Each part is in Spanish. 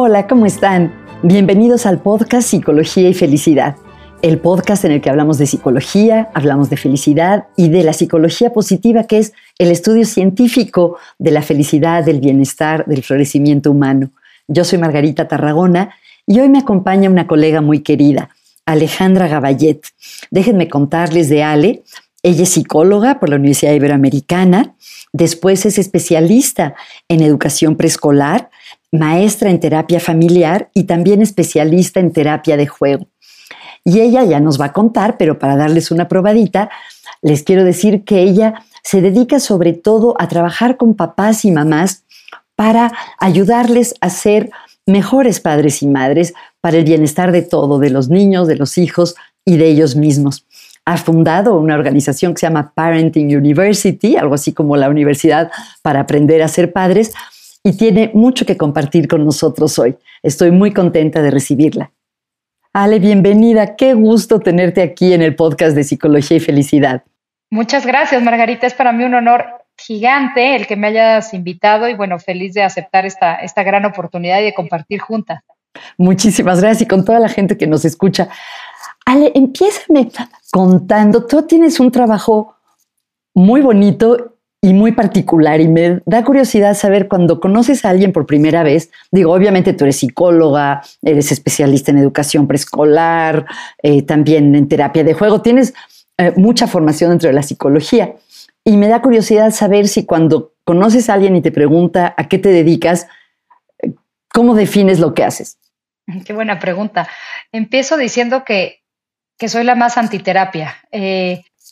Hola, ¿cómo están? Bienvenidos al podcast Psicología y Felicidad, el podcast en el que hablamos de psicología, hablamos de felicidad y de la psicología positiva, que es el estudio científico de la felicidad, del bienestar, del florecimiento humano. Yo soy Margarita Tarragona y hoy me acompaña una colega muy querida, Alejandra Gaballet. Déjenme contarles de Ale. Ella es psicóloga por la Universidad Iberoamericana, después es especialista en educación preescolar, maestra en terapia familiar y también especialista en terapia de juego. Y ella ya nos va a contar, pero para darles una probadita, les quiero decir que ella se dedica sobre todo a trabajar con papás y mamás para ayudarles a ser mejores padres y madres para el bienestar de todo, de los niños, de los hijos y de ellos mismos. Ha fundado una organización que se llama Parenting University, algo así como la universidad para aprender a ser padres, y tiene mucho que compartir con nosotros hoy. Estoy muy contenta de recibirla. Ale, bienvenida. Qué gusto tenerte aquí en el podcast de Psicología y Felicidad. Muchas gracias, Margarita. Es para mí un honor gigante el que me hayas invitado y bueno, feliz de aceptar esta, esta gran oportunidad y de compartir juntas. Muchísimas gracias y con toda la gente que nos escucha. Ale, empiézame contando, tú tienes un trabajo muy bonito y muy particular y me da curiosidad saber cuando conoces a alguien por primera vez, digo, obviamente tú eres psicóloga, eres especialista en educación preescolar, eh, también en terapia de juego, tienes eh, mucha formación dentro de la psicología y me da curiosidad saber si cuando conoces a alguien y te pregunta a qué te dedicas, eh, ¿cómo defines lo que haces? Qué buena pregunta. Empiezo diciendo que, que soy la más antiterapia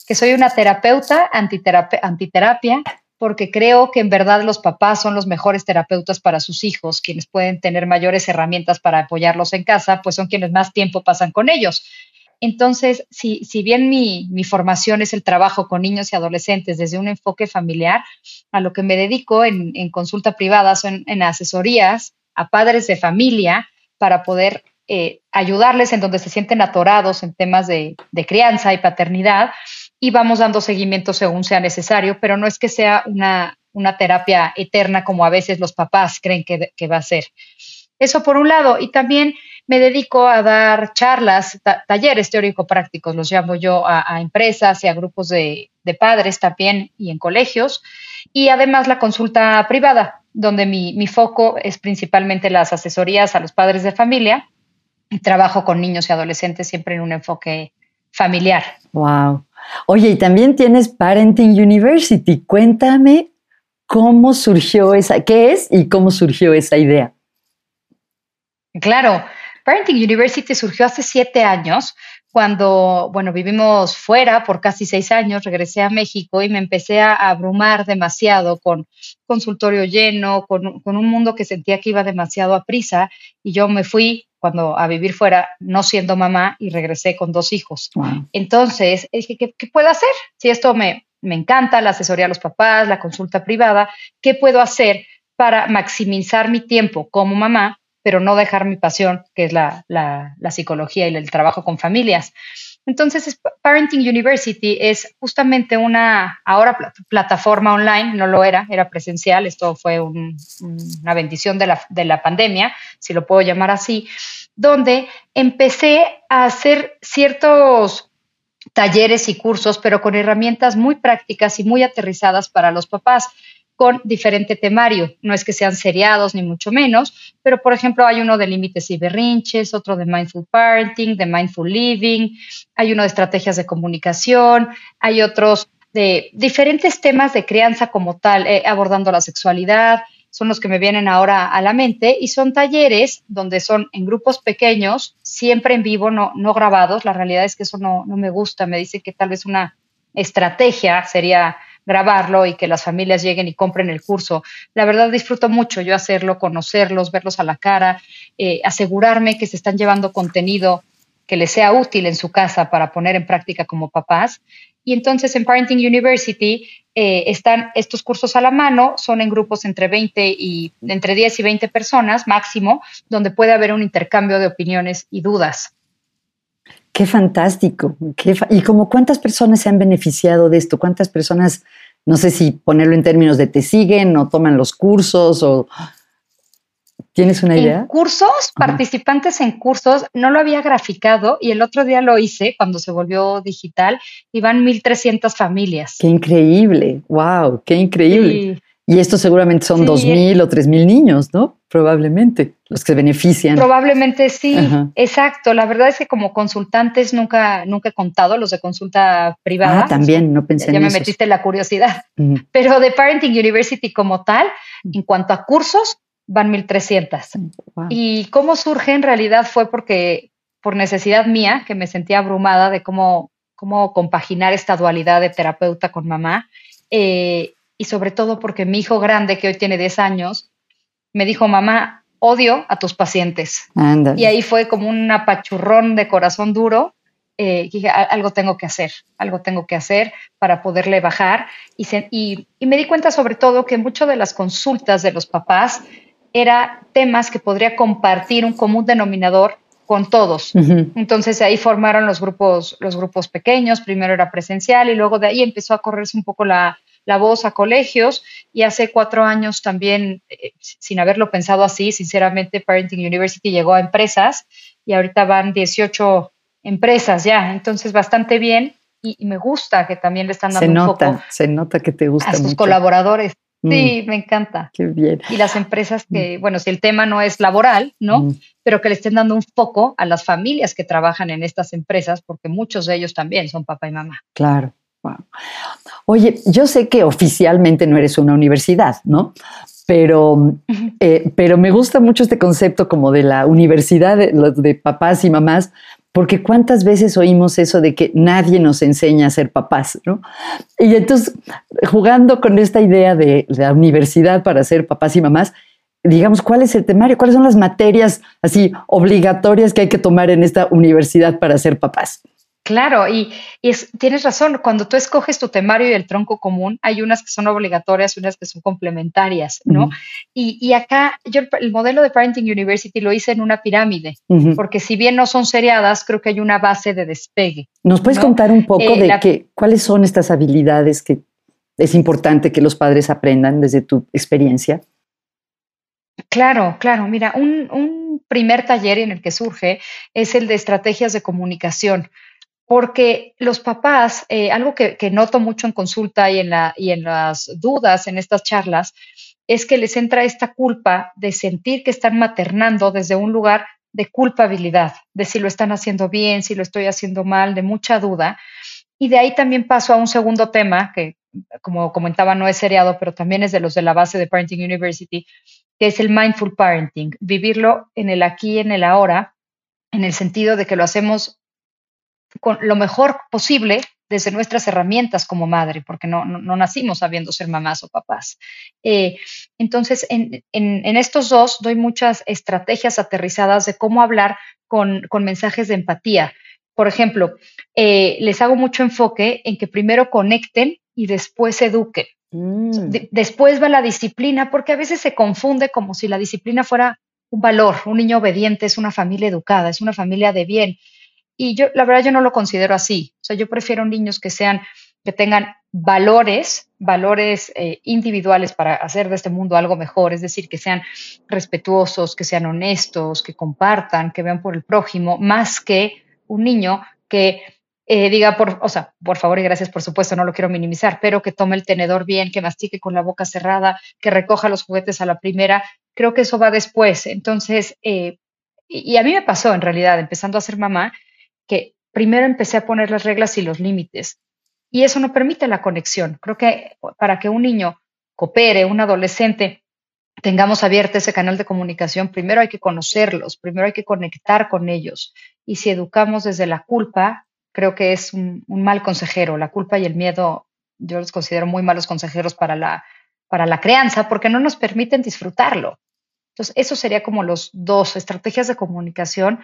que soy una terapeuta antiterapia, porque creo que en verdad los papás son los mejores terapeutas para sus hijos, quienes pueden tener mayores herramientas para apoyarlos en casa, pues son quienes más tiempo pasan con ellos. Entonces, si, bien mi, formación es el trabajo con niños y adolescentes desde un enfoque familiar, a lo que me dedico en, consulta privada son en asesorías a padres de familia para poder eh, ayudarles en donde se sienten atorados en temas de crianza y paternidad y vamos dando seguimiento según sea necesario, pero no es que sea una, una terapia eterna como a veces los papás creen que, va a ser. Eso por un lado, y también me dedico a dar charlas, talleres teórico-prácticos, los llamo yo a, empresas y a grupos de, de, padres también y en colegios, y además la consulta privada, donde mi, mi foco es principalmente las asesorías a los padres de familia y trabajo con niños y adolescentes siempre en un enfoque familiar. Wow. Oye, y también tienes Parenting University. Cuéntame cómo surgió esa, qué es y cómo surgió esa idea. Claro, Parenting University surgió hace siete años cuando, bueno, vivimos fuera por casi seis años, regresé a México y me empecé a abrumar demasiado con consultorio lleno, con, con un mundo que sentía que iba demasiado a prisa y yo me fui cuando a vivir fuera, no siendo mamá, y regresé con dos hijos. Entonces, dije, ¿qué, puedo hacer? Si esto me, me encanta, la asesoría a los papás, la consulta privada, ¿qué puedo hacer para maximizar mi tiempo como mamá, pero no dejar mi pasión, que es la, la, psicología y el trabajo con familias? Entonces, Parenting University es justamente una, ahora plataforma online, no lo era, era presencial, esto fue una bendición de la, de la pandemia, si lo puedo llamar así, donde empecé a hacer ciertos talleres y cursos, pero con herramientas muy prácticas y muy aterrizadas para los papás con diferente temario. No es que sean seriados ni mucho menos, pero por ejemplo hay uno de límites y berrinches, otro de mindful parenting, de mindful living, hay uno de estrategias de comunicación, hay otros de diferentes temas de crianza como tal, eh, abordando la sexualidad, son los que me vienen ahora a la mente y son talleres donde son en grupos pequeños, siempre en vivo, no, grabados. La realidad es que eso no, no me gusta, me dice que tal vez una estrategia sería grabarlo y que las familias lleguen y compren el curso. La verdad disfruto mucho yo hacerlo, conocerlos, verlos a la cara, eh, asegurarme que se están llevando contenido que les sea útil en su casa para poner en práctica como papás. Y entonces en Parenting University eh, están estos cursos a la mano, son en grupos entre 20 y entre 10 y 20 personas máximo, donde puede haber un intercambio de opiniones y dudas. Qué fantástico. ¿Y como cuántas personas se han beneficiado de esto? ¿Cuántas personas, no sé si ponerlo en términos de te siguen o toman los cursos o ¿Tienes una idea? En cursos, participantes en cursos, no lo había graficado y el otro día lo hice cuando se volvió digital y van 1.300 familias. Qué increíble, wow, qué increíble. Y esto seguramente son 2.000 o 3.000 niños, ¿no? Probablemente, los que se benefician. Probablemente sí, exacto. La verdad es que como consultantes nunca, nunca he contado los de consulta privada. Ah, también, no pensé ya en Ya me metiste la curiosidad. Pero de Parenting University como tal, en cuanto a cursos, van 1300. Y cómo surge en realidad fue porque por necesidad mía, que me sentía abrumada de cómo, cómo compaginar esta dualidad de terapeuta con mamá, eh, y sobre todo porque mi hijo grande, que hoy tiene 10 años, me dijo, mamá, odio a tus pacientes. Y ahí fue como un apachurrón de corazón duro. Eh, dije, algo tengo que hacer, algo tengo que hacer para poderle bajar. Y, y, y me di cuenta sobre todo que muchas de las consultas de los papás era temas que podría compartir un común denominador con todos. Entonces ahí formaron los grupos, los grupos pequeños, primero era presencial y luego de ahí empezó a correrse un poco la, voz a colegios y hace cuatro años también, eh, sin haberlo pensado así, sinceramente, Parenting University llegó a empresas y ahorita van 18 empresas ya, entonces bastante bien y, me gusta que también le están dando se nota, un poco se nota que te gusta a sus colaboradores. Sí, mm. me encanta. Qué bien. Y las empresas que, mm. bueno, si el tema no es laboral, ¿no? Mm. Pero que le estén dando un foco a las familias que trabajan en estas empresas, porque muchos de ellos también son papá y mamá. Claro. Oye, yo sé que oficialmente no eres una universidad, ¿no? Pero, eh, pero me gusta mucho este concepto como de la universidad de, de papás y mamás, porque cuántas veces oímos eso de que nadie nos enseña a ser papás, ¿no? Y entonces, jugando con esta idea de la universidad para ser papás y mamás, digamos, ¿cuál es el temario? ¿Cuáles son las materias así obligatorias que hay que tomar en esta universidad para ser papás? Claro, y, tienes razón, cuando tú escoges tu temario y el tronco común, hay unas que son obligatorias y unas que son complementarias, ¿no? y, acá yo el modelo de Parenting University lo hice en una pirámide, porque si bien no son seriadas, creo que hay una base de despegue. ¿Nos puedes contar un poco eh, de qué, cuáles son estas habilidades que es importante que los padres aprendan desde tu experiencia? Claro, claro. Mira, un, un primer taller en el que surge es el de estrategias de comunicación porque los papás, eh, algo que, noto mucho en consulta y en, las dudas en estas charlas, es que les entra esta culpa de sentir que están maternando desde un lugar de culpabilidad, de si lo están haciendo bien, si lo estoy haciendo mal, de mucha duda. Y de ahí también paso a un segundo tema, que como comentaba no es seriado, pero también es de los de la base de Parenting University, que es el mindful parenting, vivirlo en el aquí en el ahora, en el sentido de que lo hacemos con lo mejor posible desde nuestras herramientas como madre, porque no, no, nacimos sabiendo ser mamás o papás. Eh, entonces, en, en, estos dos doy muchas estrategias aterrizadas de cómo hablar con, con mensajes de empatía. Por ejemplo, eh, les hago mucho enfoque en que primero conecten y después eduquen. Mm. después va la disciplina, porque a veces se confunde como si la disciplina fuera un valor. Un niño obediente es una familia educada, es una familia de bien. Y yo, la verdad, yo no lo considero así. O sea, yo prefiero niños que sean, que tengan valores, valores eh, individuales para hacer de este mundo algo mejor, es decir, que sean respetuosos, que sean honestos, que compartan, que vean por el prójimo, más que un niño que eh, diga, por, o sea, por favor y gracias, por supuesto, no lo quiero minimizar, pero que tome el tenedor bien, que mastique con la boca cerrada, que recoja los juguetes a la primera. Creo que eso va después. Entonces, eh, y a mí me pasó en realidad, empezando a ser mamá, que primero empecé a poner las reglas y los límites. Y eso no permite la conexión. Creo que para que un niño coopere, un adolescente, tengamos abierto ese canal de comunicación, primero hay que conocerlos, primero hay que conectar con ellos. Y si educamos desde la culpa, creo que es un, mal consejero. La culpa y el miedo, yo los considero muy malos consejeros para la, para la crianza porque no nos permiten disfrutarlo. Entonces, eso sería como los dos estrategias de comunicación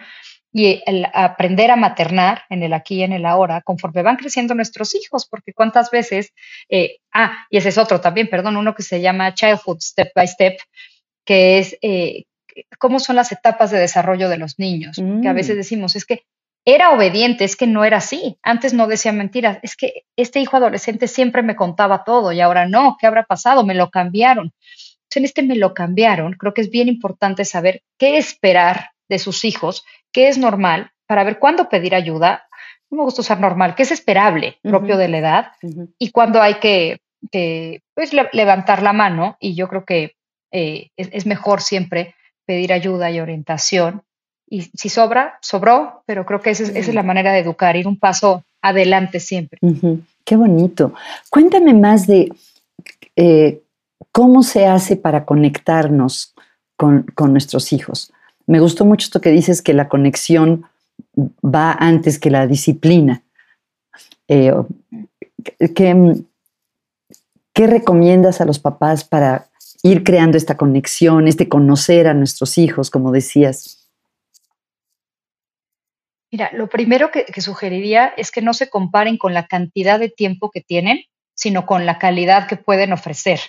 y el aprender a maternar en el aquí y en el ahora conforme van creciendo nuestros hijos, porque cuántas veces, eh, ah, y ese es otro también, perdón, uno que se llama Childhood Step by Step, que es eh, cómo son las etapas de desarrollo de los niños, que a veces mm. decimos, es que era obediente, es que no era así, antes no decía mentiras, es que este hijo adolescente siempre me contaba todo y ahora no, ¿qué habrá pasado? Me lo cambiaron. Entonces, en este me lo cambiaron. Creo que es bien importante saber qué esperar de sus hijos, qué es normal, para ver cuándo pedir ayuda. No me gusta usar normal, qué es esperable, propio de la edad, y cuándo hay que, pues, levantar la mano. Y yo creo que eh, es, mejor siempre pedir ayuda y orientación. Y si sobra, sobró, pero creo que esa es, la manera de educar, ir un paso adelante siempre. Qué bonito. Cuéntame más de eh, cómo se hace para conectarnos con, nuestros hijos. Me gustó mucho esto que dices que la conexión va antes que la disciplina. Eh, ¿qué, ¿Qué recomiendas a los papás para ir creando esta conexión, este conocer a nuestros hijos, como decías? Mira, lo primero que, sugeriría es que no se comparen con la cantidad de tiempo que tienen, sino con la calidad que pueden ofrecer.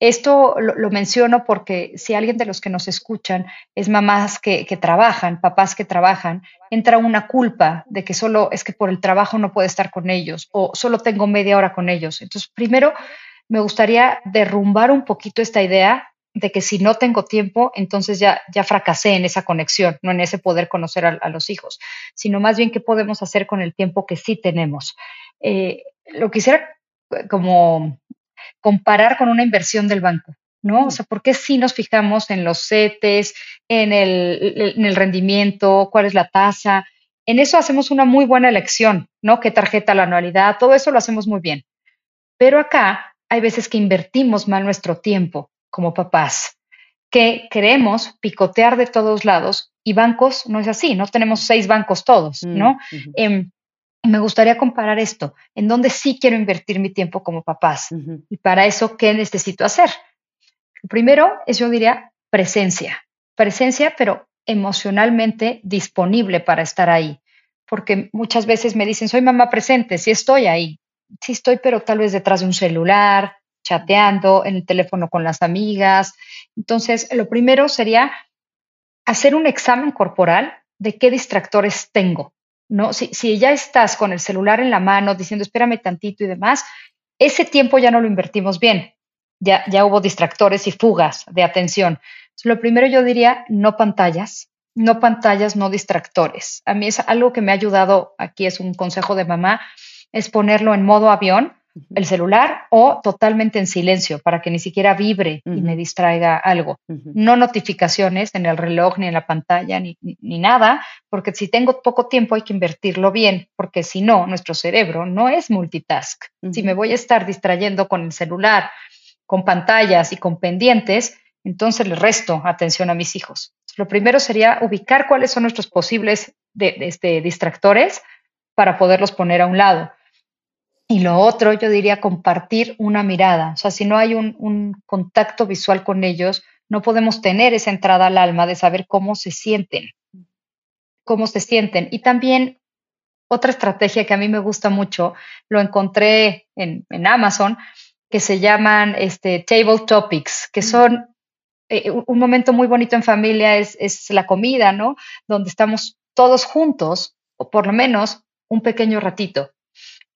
Esto lo, menciono porque si alguien de los que nos escuchan es mamás que, trabajan, papás que trabajan, entra una culpa de que solo es que por el trabajo no puedo estar con ellos o solo tengo media hora con ellos. Entonces, primero me gustaría derrumbar un poquito esta idea de que si no tengo tiempo, entonces ya, ya fracasé en esa conexión, no en ese poder conocer a, los hijos, sino más bien qué podemos hacer con el tiempo que sí tenemos. Eh, lo quisiera eh, como comparar con una inversión del banco, ¿no? O sea, ¿por qué si nos fijamos en los CETES, en el, en el rendimiento, cuál es la tasa? En eso hacemos una muy buena elección, ¿no? ¿Qué tarjeta la anualidad? Todo eso lo hacemos muy bien. Pero acá hay veces que invertimos mal nuestro tiempo como papás, que queremos picotear de todos lados y bancos no es así, no tenemos seis bancos todos, mm, ¿no? Em, me gustaría comparar esto, en dónde sí quiero invertir mi tiempo como papás y para eso, ¿qué necesito hacer? Lo primero es, yo diría, presencia, presencia, pero emocionalmente disponible para estar ahí, porque muchas veces me dicen, soy mamá presente, sí estoy ahí, sí estoy, pero tal vez detrás de un celular, chateando, en el teléfono con las amigas. Entonces, lo primero sería hacer un examen corporal de qué distractores tengo. ¿No? Si, si ya estás con el celular en la mano diciendo espérame tantito y demás, ese tiempo ya no lo invertimos bien. Ya, ya hubo distractores y fugas de atención. lo primero yo diría, no pantallas, no pantallas, no distractores. A mí es algo que me ha ayudado, aquí es un consejo de mamá, es ponerlo en modo avión, el celular, o totalmente en silencio para que ni siquiera vibre y me distraiga algo. No notificaciones en el reloj, ni en la pantalla, ni, nada, porque si tengo poco tiempo hay que invertirlo bien, porque si no, nuestro cerebro no es multitask. Si me voy a estar distrayendo con el celular, con pantallas y con pendientes, entonces le resto atención a mis hijos. Lo primero sería ubicar cuáles son nuestros posibles este, distractores para poderlos poner a un lado. Y lo otro, yo diría compartir una mirada. O sea, si no hay un, contacto visual con ellos, no podemos tener esa entrada al alma de saber cómo se sienten, cómo se sienten. Y también otra estrategia que a mí me gusta mucho, lo encontré en, Amazon, que se llaman este, Table Topics, que mm. son eh, un momento muy bonito en familia, es, es la comida, ¿no? Donde estamos todos juntos, o por lo menos un pequeño ratito.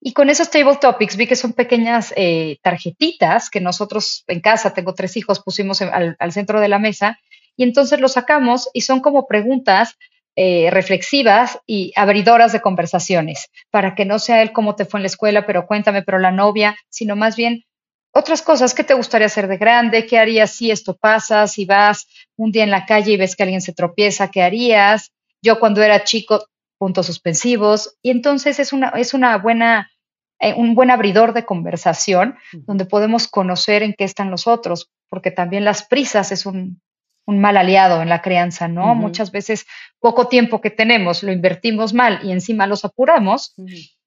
Y con esos table topics vi que son pequeñas eh, tarjetitas que nosotros en casa, tengo tres hijos, pusimos al, centro de la mesa y entonces los sacamos y son como preguntas eh, reflexivas y abridoras de conversaciones, para que no sea él cómo te fue en la escuela, pero cuéntame, pero la novia, sino más bien otras cosas, ¿qué te gustaría hacer de grande? ¿Qué harías si esto pasa? Si vas un día en la calle y ves que alguien se tropieza, ¿qué harías? Yo cuando era chico puntos suspensivos. Y entonces es una, es una buena, eh, un buen abridor de conversación donde podemos conocer en qué están los otros, porque también las prisas es un, mal aliado en la crianza, ¿no? Muchas veces poco tiempo que tenemos lo invertimos mal y encima los apuramos.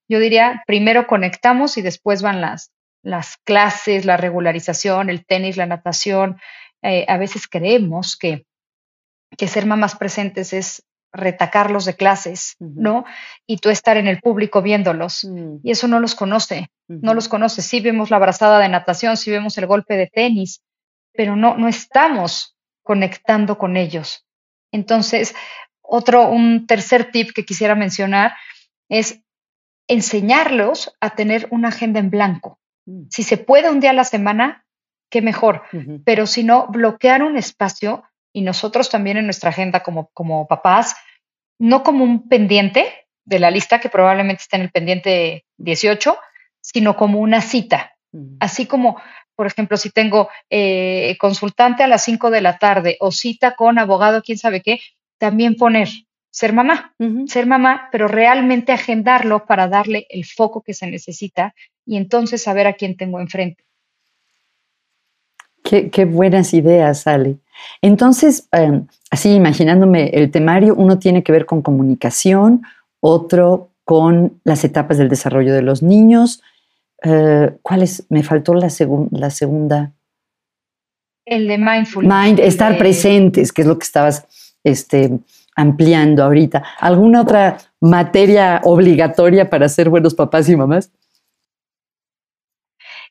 Yo diría, primero conectamos y después van las, las clases, la regularización, el tenis, la natación. Eh, a veces creemos que, que ser mamás presentes es retacarlos de clases, ¿no? Y tú estar en el público viéndolos. Mm. Y eso no los conoce, no los conoce. Sí vemos la abrazada de natación, sí vemos el golpe de tenis, pero no, no estamos conectando con ellos. Entonces, otro, un tercer tip que quisiera mencionar es enseñarlos a tener una agenda en blanco. Mm. Si se puede un día a la semana, qué mejor. Pero si no, bloquear un espacio y nosotros también en nuestra agenda como, como papás, no como un pendiente de la lista que probablemente está en el pendiente 18, sino como una cita. Así como, por ejemplo, si tengo eh, consultante a las 5 de la tarde o cita con abogado, quién sabe qué, también poner ser mamá, ser mamá, pero realmente agendarlo para darle el foco que se necesita y entonces saber a quién tengo enfrente. Qué, buenas ideas, Ale. Entonces, em, así imaginándome el temario, uno tiene que ver con comunicación, otro con las etapas del desarrollo de los niños. Eh, ¿Cuál es? Me faltó la, la segunda. El de mindfulness. Mind, estar presentes, que es lo que estabas este, ampliando ahorita. ¿Alguna otra materia obligatoria para ser buenos papás y mamás?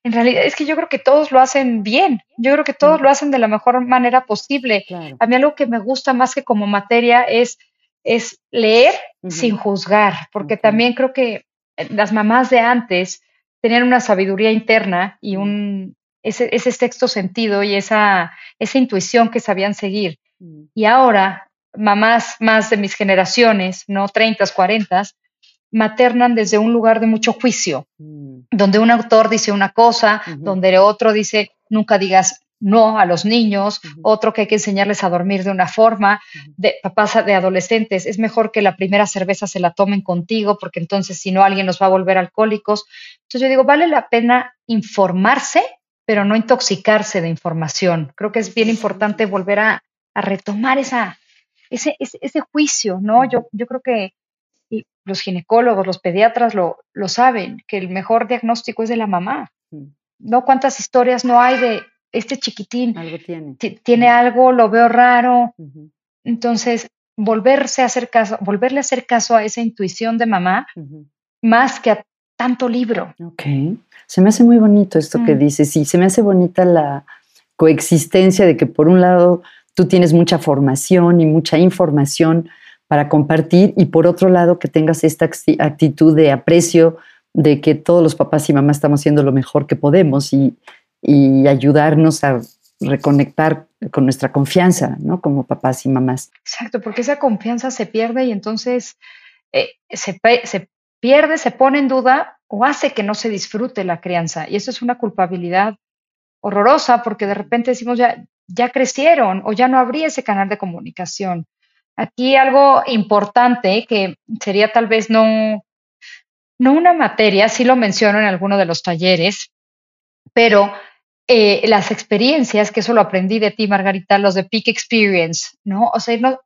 En realidad es que yo creo que todos lo hacen bien, yo creo que todos lo hacen de la mejor manera posible. A mí algo que me gusta más que como materia es, es leer sin juzgar, porque también creo que las mamás de antes tenían una sabiduría interna y un, ese, ese sexto sentido y esa, esa intuición que sabían seguir. Y ahora mamás más de mis generaciones, no 30, 40, maternan desde un lugar de mucho juicio, mm. donde un autor dice una cosa, donde otro dice nunca digas no a los niños, otro que hay que enseñarles a dormir de una forma, de papás de adolescentes, es mejor que la primera cerveza se la tomen contigo, porque entonces si no alguien los va a volver alcohólicos. Entonces yo digo, vale la pena informarse, pero no intoxicarse de información. Creo que es bien importante volver a retomar esa, ese, ese, juicio, ¿no? Yo, yo creo que los ginecólogos, los pediatras lo, lo saben, que el mejor diagnóstico es de la mamá. ¿No? ¿Cuántas historias no hay de este chiquitín? Algo tiene. Tiene algo, lo veo raro. Entonces, volverse a hacer caso, volverle a hacer caso a esa intuición de mamá, más que a tanto libro. Ok. Se me hace muy bonito esto que mm. dices. Y se me hace bonita la coexistencia de que por un lado tú tienes mucha formación y mucha información para compartir y por otro lado que tengas esta actitud de aprecio de que todos los papás y mamás estamos haciendo lo mejor que podemos y, ayudarnos a reconectar con nuestra confianza, ¿no? Como papás y mamás. Exacto, porque esa confianza se pierde y entonces eh, se, se pierde, se pone en duda o hace que no se disfrute la crianza. Y eso es una culpabilidad horrorosa porque de repente decimos, ya, ya crecieron o ya no habría ese canal de comunicación. Aquí algo importante que sería tal vez no, no una materia, sí lo menciono en alguno de los talleres, pero eh, las experiencias, que eso lo aprendí de ti, Margarita, los de Peak Experience, ¿no? O sea, no,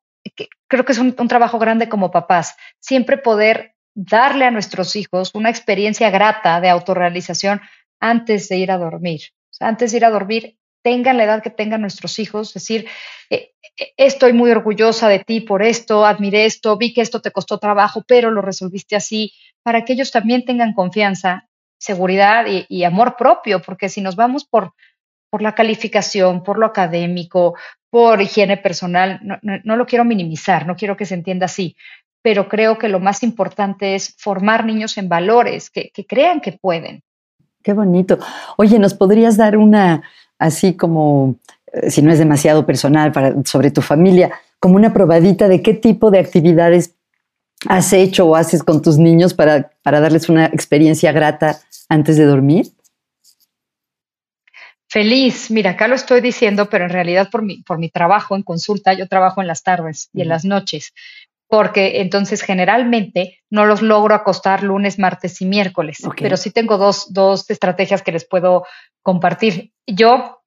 creo que es un, trabajo grande como papás, siempre poder darle a nuestros hijos una experiencia grata de autorrealización antes de ir a dormir. Antes de ir a dormir, tengan la edad que tengan nuestros hijos, decir, eh, eh, estoy muy orgullosa de ti por esto, admiré esto, vi que esto te costó trabajo, pero lo resolviste así, para que ellos también tengan confianza, seguridad y, amor propio, porque si nos vamos por, por la calificación, por lo académico, por higiene personal, no, lo quiero minimizar, no quiero que se entienda así, pero creo que lo más importante es formar niños en valores, que crean que pueden. Qué bonito. Oye, ¿nos podrías dar una así como, eh, si no es demasiado personal, para, sobre tu familia, como una probadita de qué tipo de actividades has hecho o haces con tus niños para, para darles una experiencia grata antes de dormir? Feliz, mira, acá lo estoy diciendo, pero en realidad por mi, por mi trabajo en consulta, yo trabajo en las tardes y en las noches, porque entonces generalmente no los logro acostar lunes, martes y miércoles, pero sí tengo dos, dos estrategias que les puedo compartir. Yo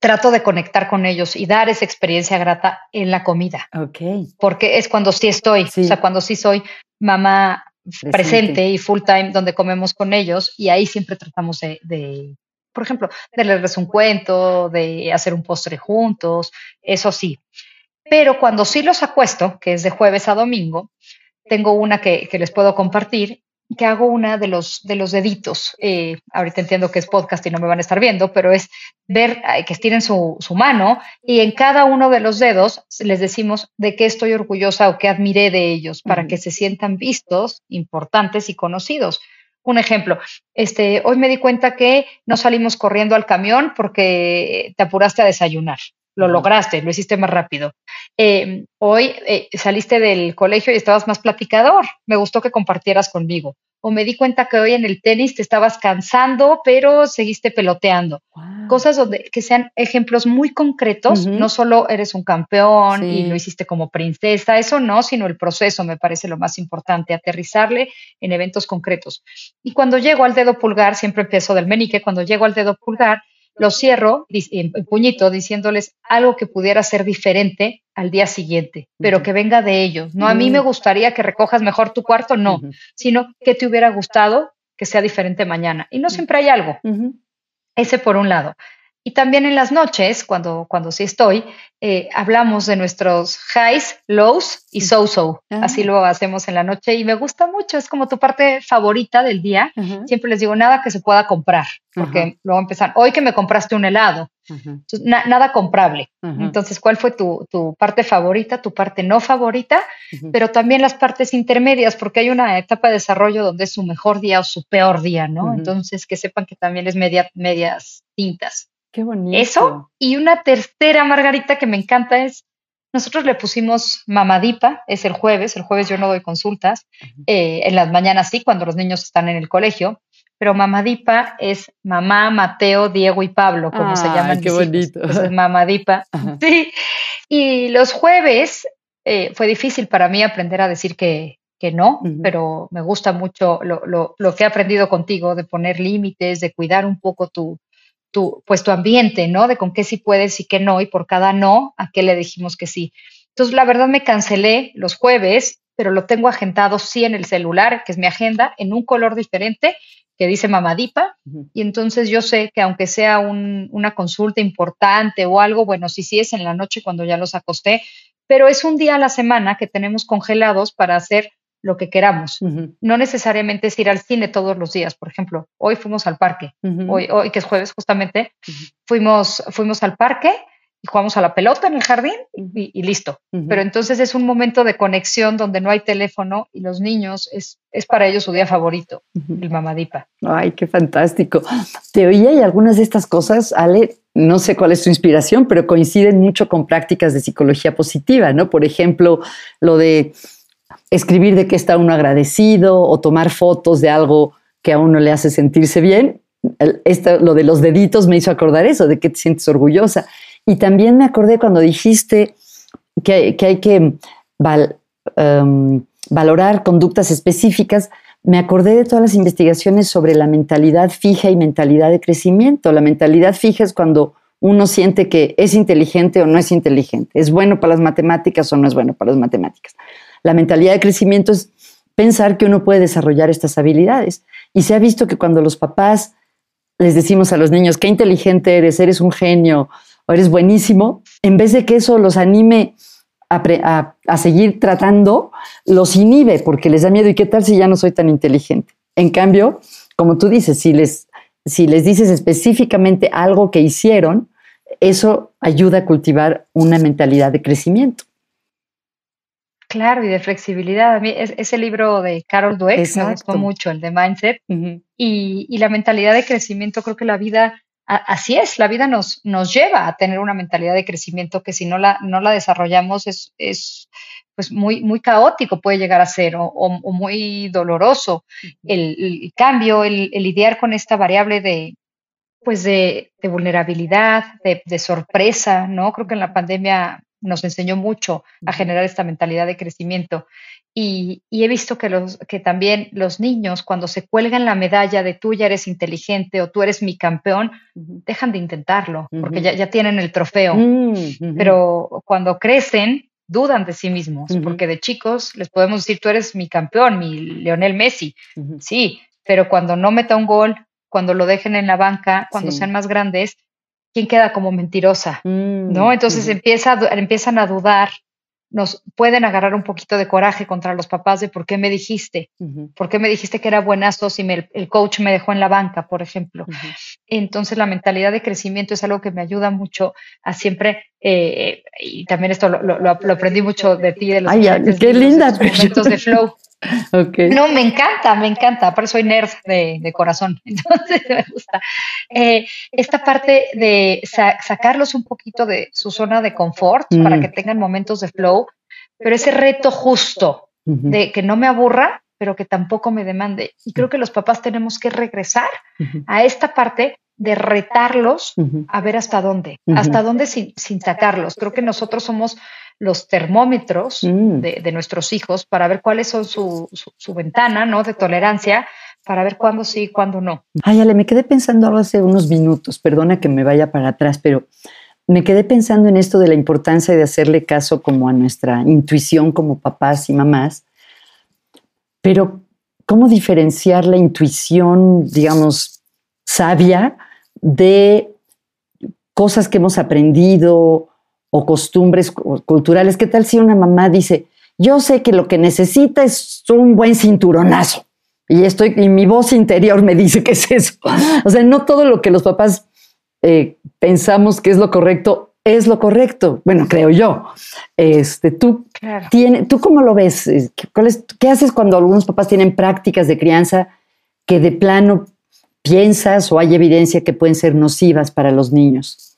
trato de conectar con ellos y dar esa experiencia grata en la comida. Ok. Porque es cuando sí estoy, o sea, cuando sí soy mamá presente. y full time donde comemos con ellos y ahí siempre tratamos de, de por ejemplo, de leerles un cuento, de hacer un postre juntos, eso sí. Pero cuando sí los acuesto, que es de jueves a domingo, tengo una que, les puedo compartir, que hago una de los, de los deditos. Eh, ahorita entiendo que es podcast y no me van a estar viendo, pero es ver que estiren su, su, mano y en cada uno de los dedos les decimos de qué estoy orgullosa o qué admiré de ellos para que se sientan vistos, importantes y conocidos. Un ejemplo, este, hoy me di cuenta que no salimos corriendo al camión porque te apuraste a desayunar. Lo lograste, lo hiciste más rápido. Eh, hoy eh, saliste del colegio y estabas más platicador. Me gustó que compartieras conmigo o me di cuenta que hoy en el tenis te estabas cansando, pero seguiste peloteando. Cosas donde que sean ejemplos muy concretos, no solo eres un campeón y lo hiciste como princesa, eso no, sino el proceso me parece lo más importante, aterrizarle en eventos concretos. Y cuando llego al dedo pulgar, siempre empiezo del menique, cuando llego al dedo pulgar, lo cierro en puñito diciéndoles algo que pudiera ser diferente al día siguiente, pero que venga de ellos. No, a mí me mm. gustaría que recojas mejor tu cuarto, no, sino que te hubiera gustado que sea diferente mañana. Y no siempre hay algo. Ese por un lado. Y también en las noches, cuando, cuando sí estoy, eh, hablamos de nuestros highs, lows y so-so. Así lo hacemos en la noche y me gusta mucho. Es como tu parte favorita del día. Siempre les digo nada que se pueda comprar, porque luego empiezan, hoy que me compraste un helado. nada comprable. Entonces, ¿cuál fue tu, tu, parte favorita, tu parte no favorita? Pero también las partes intermedias, porque hay una etapa de desarrollo donde es su mejor día o su peor día, ¿no? Entonces, que sepan que también es media, medias tintas. Qué bonito. Eso. Y una tercera, Margarita, que me encanta es, nosotros le pusimos mamadipa, es el jueves, el jueves yo no doy consultas, eh, en las mañanas sí, cuando los niños están en el colegio, pero mamadipa es mamá, Mateo, Diego y Pablo, como se llaman. Qué bonito. Entonces, mamadipa. Sí. Y los jueves eh, fue difícil para mí aprender a decir que, que no, pero me gusta mucho lo, lo, lo, que he aprendido contigo de poner límites, de cuidar un poco tu, tu, pues tu ambiente, ¿no? De con qué sí puedes y qué no, y por cada no, a qué le dijimos que sí. Entonces, la verdad me cancelé los jueves, pero lo tengo agendado sí en el celular, que es mi agenda, en un color diferente que dice mamadipa, y entonces yo sé que aunque sea una consulta importante o algo, bueno, sí, sí es en la noche cuando ya los acosté, pero es un día a la semana que tenemos congelados para hacer lo que queramos. No necesariamente es ir al cine todos los días. Por ejemplo, hoy fuimos al parque, hoy, hoy que es jueves justamente, fuimos, fuimos al parque y jugamos a la pelota en el jardín y, listo. Pero entonces es un momento de conexión donde no hay teléfono y los niños es, es para ellos su día favorito, el mamadipa. Ay, qué fantástico. Te oía y algunas de estas cosas, Ale, no sé cuál es tu inspiración, pero coinciden mucho con prácticas de psicología positiva, ¿no? Por ejemplo, lo de escribir de qué está uno agradecido o tomar fotos de algo que a uno le hace sentirse bien. lo de los deditos me hizo acordar eso, de que te sientes orgullosa. Y también me acordé cuando dijiste que, hay que em, valorar conductas específicas, me acordé de todas las investigaciones sobre la mentalidad fija y mentalidad de crecimiento. La mentalidad fija es cuando uno siente que es inteligente o no es inteligente, es bueno para las matemáticas o no es bueno para las matemáticas. La mentalidad de crecimiento es pensar que uno puede desarrollar estas habilidades. Y se ha visto que cuando los papás les decimos a los niños, qué inteligente eres, eres un genio o eres buenísimo, en vez de que eso los anime a, seguir tratando, los inhibe porque les da miedo. ¿Y qué tal si ya no soy tan inteligente? En cambio, como tú dices, si les, si les dices específicamente algo que hicieron, eso ayuda a cultivar una mentalidad de crecimiento. Claro, y de flexibilidad. A mí ese libro de Carol Dweck me gustó mucho, el de Mindset. y, la mentalidad de crecimiento, creo que la vida, así es, la vida nos, nos lleva a tener una mentalidad de crecimiento que si no la, no la desarrollamos es, es pues muy, muy caótico puede llegar a ser o, muy doloroso. el, cambio, el, lidiar con esta variable de, pues de, vulnerabilidad, de, de, sorpresa, ¿no? Creo que en la pandemia nos enseñó mucho a generar esta mentalidad de crecimiento. Y, he visto que, los, que también los niños, cuando se cuelgan la medalla de tú ya eres inteligente o tú eres mi campeón, dejan de intentarlo, porque ya, ya, tienen el trofeo. Mm, Pero cuando crecen, dudan de sí mismos, porque de chicos les podemos decir, tú eres mi campeón, mi Leonel Messi. Sí, pero cuando no meta un gol, cuando lo dejen en la banca, cuando sean más grandes, quién queda como mentirosa, mm, ¿no? Entonces empieza, empiezan a dudar, nos pueden agarrar un poquito de coraje contra los papás de por qué me dijiste, por qué me dijiste que era buenazo si el coach me dejó en la banca, por ejemplo. Entonces la mentalidad de crecimiento es algo que me ayuda mucho a siempre, eh, y también esto lo, aprendí mucho de ti, de los, Ay, qué linda. momentos de flow. No, me encanta, me encanta. Aparte soy nerd de, corazón, entonces me gusta. Eh, esta parte de sacarlos un poquito de su zona de confort para mm. que tengan momentos de flow, pero ese reto justo de que no me aburra, pero que tampoco me demande. Y creo que los papás tenemos que regresar a esta parte de retarlos a ver hasta dónde, hasta dónde sin, sin, sacarlos. Creo que nosotros somos los termómetros mm. de, nuestros hijos para ver cuáles son su, su, ventana ¿no? de tolerancia, para ver cuándo sí y cuándo no. Ay, Ale, me quedé pensando algo hace unos minutos, perdona que me vaya para atrás, pero me quedé pensando en esto de la importancia de hacerle caso como a nuestra intuición como papás y mamás, pero ¿cómo diferenciar la intuición, digamos, sabia de cosas que hemos aprendido o costumbres culturales. ¿Qué tal si una mamá dice, yo sé que lo que necesita es un buen cinturonazo? Y, estoy, y mi voz interior me dice que es eso. O sea, no todo lo que los papás eh, pensamos que es lo correcto es lo correcto. Bueno, creo yo. Este, tú, tiene, ¿tú cómo lo ves? ¿Qué haces cuando algunos papás tienen prácticas de crianza que de plano piensas o hay evidencia que pueden ser nocivas para los niños?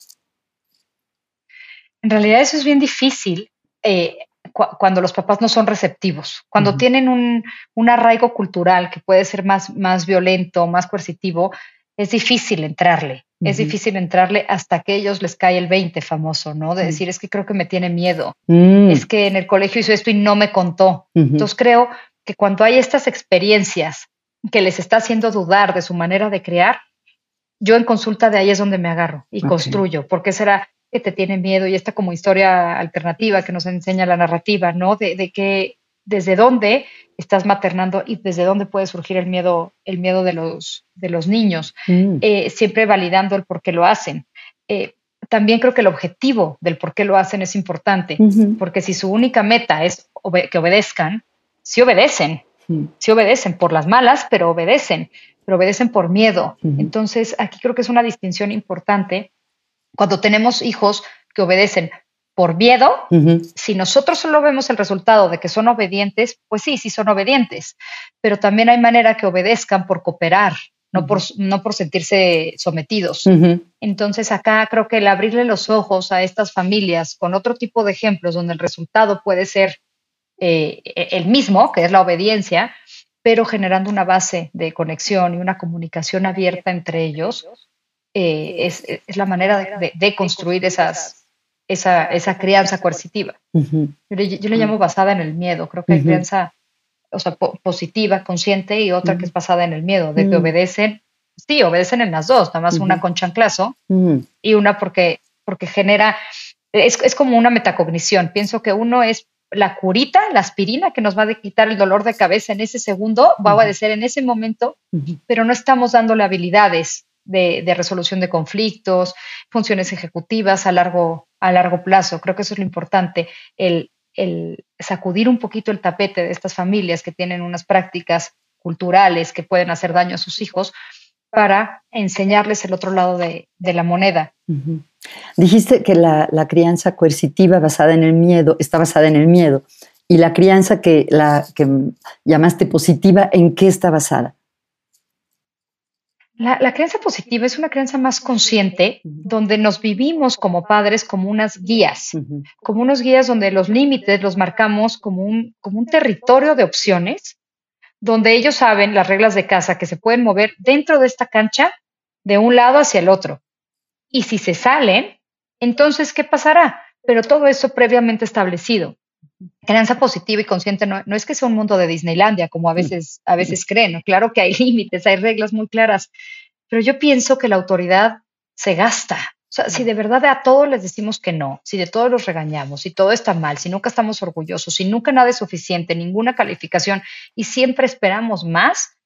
En realidad eso es bien difícil eh, cuando los papás no son receptivos, cuando tienen un, arraigo cultural que puede ser más, más violento, más coercitivo, es difícil entrarle. Es difícil entrarle hasta que ellos les cae el 20 famoso, ¿no? De decir, es que creo que me tiene miedo. Mm. Es que en el colegio hizo esto y no me contó. Entonces creo que cuando hay estas experiencias que les está haciendo dudar de su manera de crear, yo en consulta de ahí es donde me agarro y construyo, porque será que te tiene miedo y esta como historia alternativa que nos enseña la narrativa, ¿no? De, de que desde dónde estás maternando y desde dónde puede surgir el miedo, el miedo de los, de los niños, mm. eh, siempre validando el por qué lo hacen. Eh, también creo que el objetivo del por qué lo hacen es importante, porque si su única meta es que obedezcan, si obedecen, si obedecen por las malas, pero obedecen, pero obedecen por miedo. Entonces, aquí creo que es una distinción importante cuando tenemos hijos que obedecen por miedo, si nosotros solo vemos el resultado de que son obedientes, pues sí, sí son obedientes, pero también hay manera que obedezcan por cooperar, no, por, no por sentirse sometidos. Entonces acá creo que el abrirle los ojos a estas familias con otro tipo de ejemplos donde el resultado puede ser eh, el mismo, que es la obediencia, pero generando una base de conexión y una comunicación abierta entre ellos, eh, es, es, la manera de, de, construir esas, esa, esa crianza coercitiva. yo, le, llamo basada en el miedo. Creo que hay crianza o sea, positiva, consciente, y otra que es basada en el miedo, de que obedecen, sí, obedecen en las dos, nada más una con chanclazo y una porque, porque genera, es, es como una metacognición. Pienso que uno es la curita, la aspirina que nos va a quitar el dolor de cabeza en ese segundo, va a obedecer en ese momento, pero no estamos dándole habilidades de, resolución de conflictos, funciones ejecutivas a largo, a largo plazo. Creo que eso es lo importante, el, sacudir un poquito el tapete de estas familias que tienen unas prácticas culturales que pueden hacer daño a sus hijos para enseñarles el otro lado de, la moneda. Dijiste que la, la, crianza coercitiva basada en el miedo está basada en el miedo. ¿Y la crianza que, la, que llamaste positiva, en qué está basada? La, creencia positiva es una creencia más consciente, donde nos vivimos como padres como unas guías, como unos guías donde los límites los marcamos como un, como un territorio de opciones, donde ellos saben las reglas de casa que se pueden mover dentro de esta cancha de un lado hacia el otro. Y si se salen, entonces, ¿qué pasará? Pero todo eso previamente establecido. Crianza positiva y consciente no, es que sea un mundo de Disneylandia, como a mm. veces, a veces creen. Claro que hay límites, hay reglas muy claras, pero yo pienso que la autoridad se gasta. Sea, si de verdad a todos les decimos que no, si de todos los regañamos, si todo está mal, si nunca estamos orgullosos, si nunca nada es suficiente, ninguna calificación y siempre esperamos más,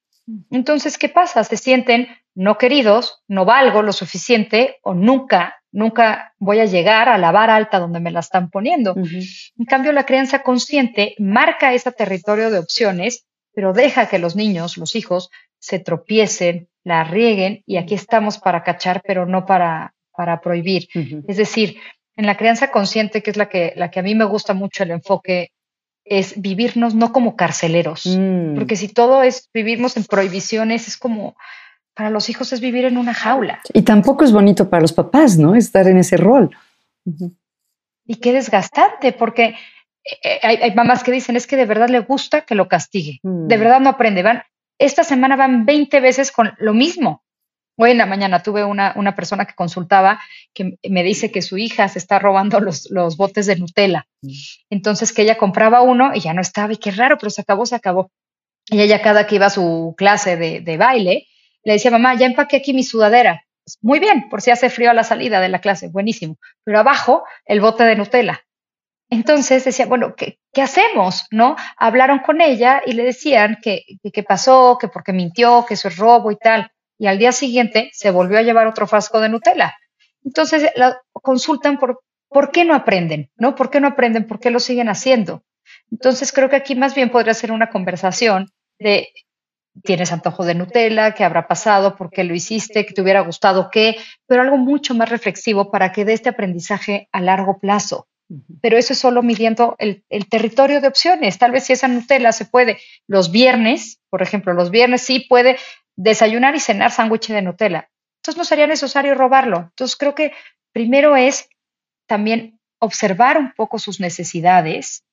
entonces, ¿qué pasa? Se sienten no queridos, no valgo lo suficiente o nunca nunca voy a llegar a la vara alta donde me la están poniendo. En cambio, la crianza consciente marca ese territorio de opciones, pero deja que los niños, los hijos, se tropiecen, la rieguen y aquí estamos para cachar, pero no para, para prohibir. Es decir, en la crianza consciente, que es la que, la que a mí me gusta mucho el enfoque es vivirnos no como carceleros, mm. porque si todo es vivirnos en prohibiciones, es como para los hijos es vivir en una jaula. Y tampoco es bonito para los papás, ¿no? Estar en ese rol. Y qué desgastante, porque eh, hay, mamás que dicen, es que de verdad le gusta que lo castigue, de mm. verdad no aprende, van, esta semana van 20 veces con lo mismo. Hoy en la mañana tuve una, una, persona que consultaba que me dice que su hija se está robando los, los, botes de Nutella. Entonces que ella compraba uno y ya no estaba y qué raro, pero se acabó, se acabó. Y ella cada que iba a su clase de, de baile, le decía, mamá, ya empaqué aquí mi sudadera. Muy bien, por si hace frío a la salida de la clase, buenísimo. Pero abajo el bote de Nutella. Entonces decía, bueno, ¿qué, ¿qué, hacemos? ¿No? Hablaron con ella y le decían que qué pasó, que porque mintió, que eso es robo y tal y al día siguiente se volvió a llevar otro frasco de Nutella. Entonces la consultan por por qué no aprenden, ¿no? ¿Por qué no aprenden? ¿Por qué lo siguen haciendo? Entonces creo que aquí más bien podría ser una conversación de tienes antojo de Nutella, qué habrá pasado, por qué lo hiciste, que te hubiera gustado qué, pero algo mucho más reflexivo para que dé este aprendizaje a largo plazo. Pero eso es solo midiendo el, el, territorio de opciones. Tal vez si esa Nutella se puede los viernes, por ejemplo, los viernes sí puede desayunar y cenar sándwich de Nutella. Entonces no sería necesario robarlo. Entonces creo que primero es también observar un poco sus necesidades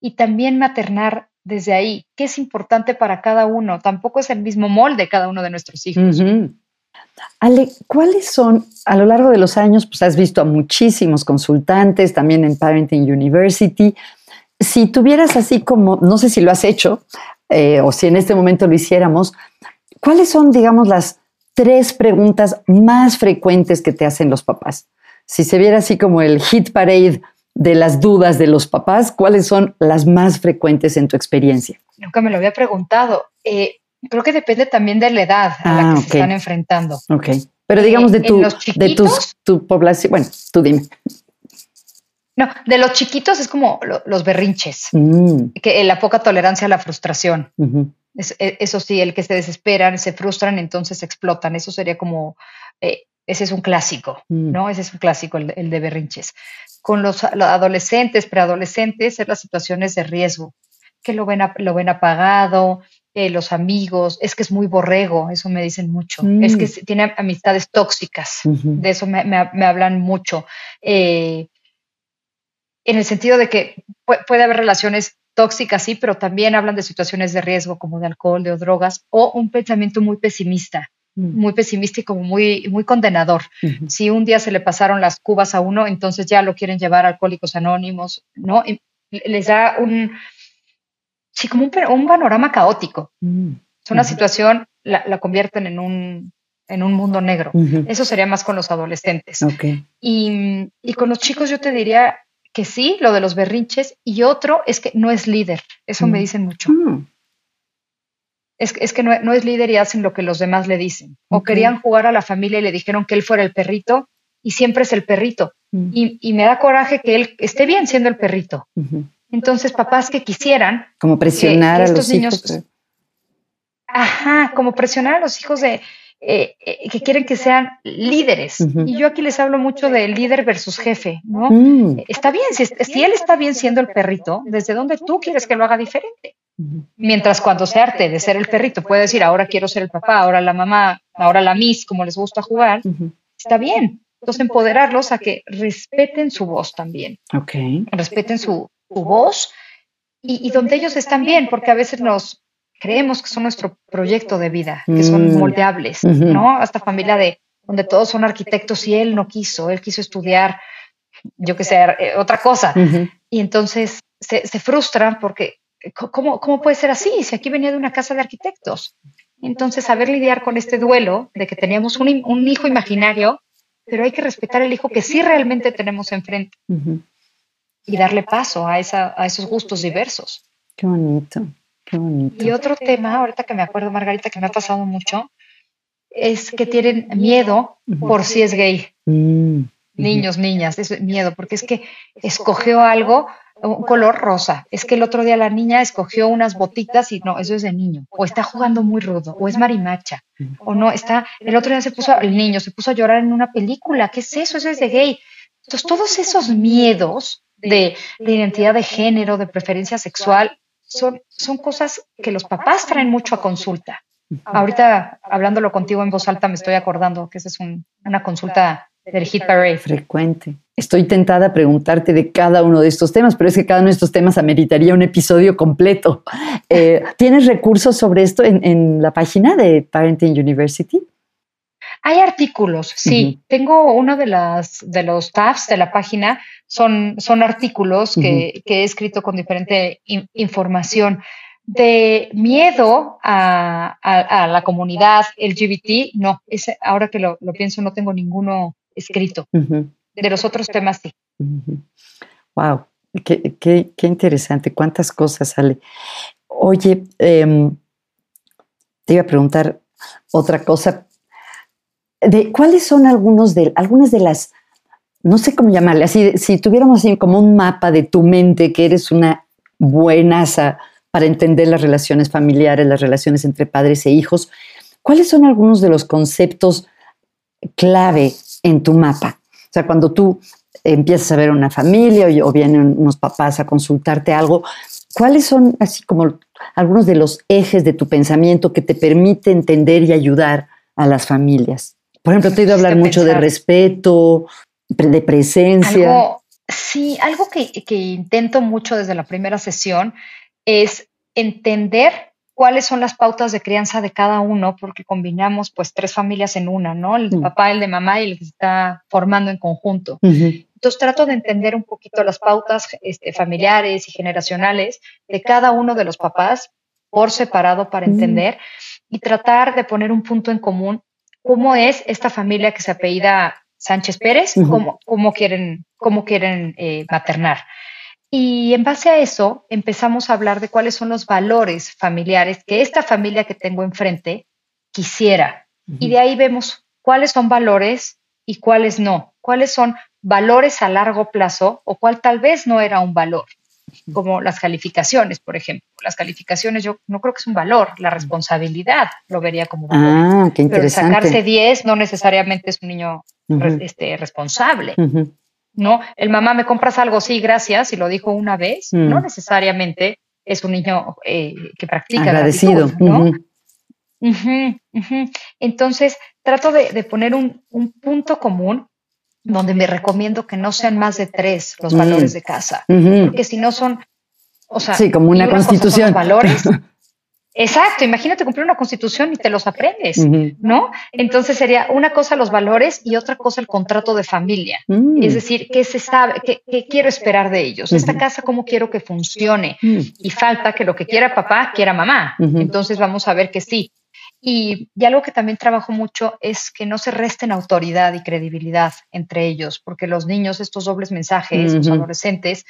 y también maternar desde ahí, qué es importante para cada uno. Tampoco es el mismo molde cada uno de nuestros hijos. Ale, ¿cuáles son, a lo largo de los años, pues has visto a muchísimos consultantes, también en Parenting University, si tuvieras así como, no sé si lo has hecho, eh, o si en este momento lo hiciéramos, ¿Cuáles son, digamos, las tres preguntas más frecuentes que te hacen los papás? Si se viera así como el hit parade de las dudas de los papás, ¿cuáles son las más frecuentes en tu experiencia? Nunca me lo había preguntado. Eh, creo que depende también de la edad a la ah, que se están enfrentando. Ok. Pero digamos de eh, tu, de tu población, bueno, tú dime. No, de los chiquitos es como los berrinches, mm. que la poca tolerancia a la frustración. E, eso sí, el que se desesperan, se frustran, entonces explotan. Eso sería como, eh, ese es un clásico, mm. ¿no? Ese es un clásico, el, de berrinches. Con los, adolescentes, preadolescentes, es las situaciones de riesgo, que lo ven, lo ven apagado, eh, los amigos, es que es muy borrego, eso me dicen mucho, es que mm. tiene amistades tóxicas, de eso me, hablan mucho. Eh, en el sentido de que puede haber relaciones tóxicas, sí, pero también hablan de situaciones de riesgo como de alcohol, de drogas, o un pensamiento muy pesimista, mm. muy pesimista y como muy, muy condenador. Si un día se le pasaron las cubas a uno, entonces ya lo quieren llevar a alcohólicos anónimos, ¿no? les da un, sí, como un, panorama caótico. Mm. Es una situación, la, convierten en un, en un mundo negro. Eso sería más con los adolescentes. Y, y, con los chicos yo te diría, que sí, lo de los berrinches, y otro es que no es líder. Eso me mm. dicen mucho. Mm. Es, es, que no, es líder y hacen lo que los demás le dicen. O querían jugar a la familia y le dijeron que él fuera el perrito y siempre es el perrito. Mm. Y, me da coraje que él esté bien siendo el perrito. Entonces, papás que quisieran... Como presionar a los hijos. Ajá, como presionar a los hijos de, eh, eh, que quieren que sean líderes. Y yo aquí les hablo mucho de líder versus jefe, ¿no? Mm. Está bien, si, si, él está bien siendo el perrito, ¿desde dónde tú quieres que lo haga diferente? Mientras cuando se arte de ser el perrito puede decir, ahora quiero ser el papá, ahora la mamá, ahora la miss, como les gusta jugar, está bien. Entonces empoderarlos a que respeten su voz también. Okay. Respeten su, voz y, y donde ellos están bien, porque a veces nos, creemos que son nuestro proyecto de vida, que son mm. moldeables, ¿no? Esta familia de donde todos son arquitectos y él no quiso, él quiso estudiar, yo qué sé, eh, otra cosa. Y entonces se, frustran porque, ¿cómo, ¿cómo puede ser así? Si aquí venía de una casa de arquitectos. Entonces, saber lidiar con este duelo de que teníamos un, un hijo imaginario, pero hay que respetar el hijo que sí realmente tenemos enfrente y darle paso a, esa, a esos gustos diversos. Qué bonito. Y otro tema, ahorita que me acuerdo, Margarita, que me ha pasado mucho, es que tienen miedo por si es gay. Mm, Niños, niñas, es miedo, porque es que escogió algo, un color rosa. Es que el otro día la niña escogió unas botitas y no, eso es de niño. O está jugando muy rudo, o es marimacha, o no, está, el otro día se puso, el niño se puso a llorar en una película. ¿Qué es eso? Eso es de gay. Entonces, todos esos miedos de, identidad de género, de preferencia sexual, son, son cosas que los papás traen mucho a consulta. Ahorita, hablándolo contigo en voz alta, me estoy acordando que esa es una consulta del Hit Parade. Frecuente. Estoy tentada a preguntarte de cada uno de estos temas, pero es que cada uno de estos temas ameritaría un episodio completo. Eh, ¿Tienes recursos sobre esto en, la página de Parenting University? Hay artículos, sí. Tengo uno de, las, de los tabs de la página, son, son artículos que, he escrito con diferente información. De miedo a, la comunidad LGBT, no, ese, ahora que lo, pienso, no tengo ninguno escrito. De los otros temas, sí. Wow, qué, qué, qué, interesante, cuántas cosas sale. Oye, em, te iba a preguntar otra cosa. De, ¿Cuáles son algunos de, algunas de las, no sé cómo llamarle, así, si tuviéramos así como un mapa de tu mente, que eres una buenaza para entender las relaciones familiares, las relaciones entre padres e hijos, ¿cuáles son algunos de los conceptos clave en tu mapa? O sea, cuando tú empiezas a ver una familia o vienen unos papás a consultarte algo, ¿cuáles son así como algunos de los ejes de tu pensamiento que te permite entender y ayudar a las familias? Por ejemplo, te he ido a hablar mucho de respeto, de presencia. sí, algo que, que intento mucho desde la primera sesión es entender cuáles son las pautas de crianza de cada uno, porque combinamos pues tres familias en una, ¿no? El de mm. papá, el de mamá y el que se está formando en conjunto. Entonces trato de entender un poquito las pautas este, familiares y generacionales de cada uno de los papás por separado para mm. entender y tratar de poner un punto en común cómo es esta familia que se apellida Sánchez Pérez, cómo, quieren, cómo quieren eh, maternar. Y en base a eso empezamos a hablar de cuáles son los valores familiares que esta familia que tengo enfrente quisiera. Y de ahí vemos cuáles son valores y cuáles no. Cuáles son valores a largo plazo o cuál tal vez no era un valor. Como las calificaciones, por ejemplo. Las calificaciones yo no creo que es un valor. La responsabilidad lo vería como valor. Ah, qué interesante. Pero sacarse 10 no necesariamente es un niño este, responsable. ¿no? El mamá, ¿me compras algo? Sí, gracias, y lo dijo una vez, no mm. necesariamente es un niño eh, que practica Agradecido. ¿no? Entonces, trato de, poner un, punto común donde me recomiendo que no sean más de tres los valores mm. de casa, porque si no son, o sea, sí, como una constitución. valores Exacto, imagínate cumplir una constitución y te los aprendes, ¿no? Entonces sería una cosa los valores y otra cosa el contrato de familia. Mm. Es decir, ¿qué se sabe, qué, quiero esperar de ellos? Esta casa, ¿cómo quiero que funcione? Mm. Y falta que lo que quiera papá, quiera mamá. Entonces vamos a ver que sí. Y, algo que también trabajo mucho es que no se resten autoridad y credibilidad entre ellos, porque los niños, estos dobles mensajes, los adolescentes,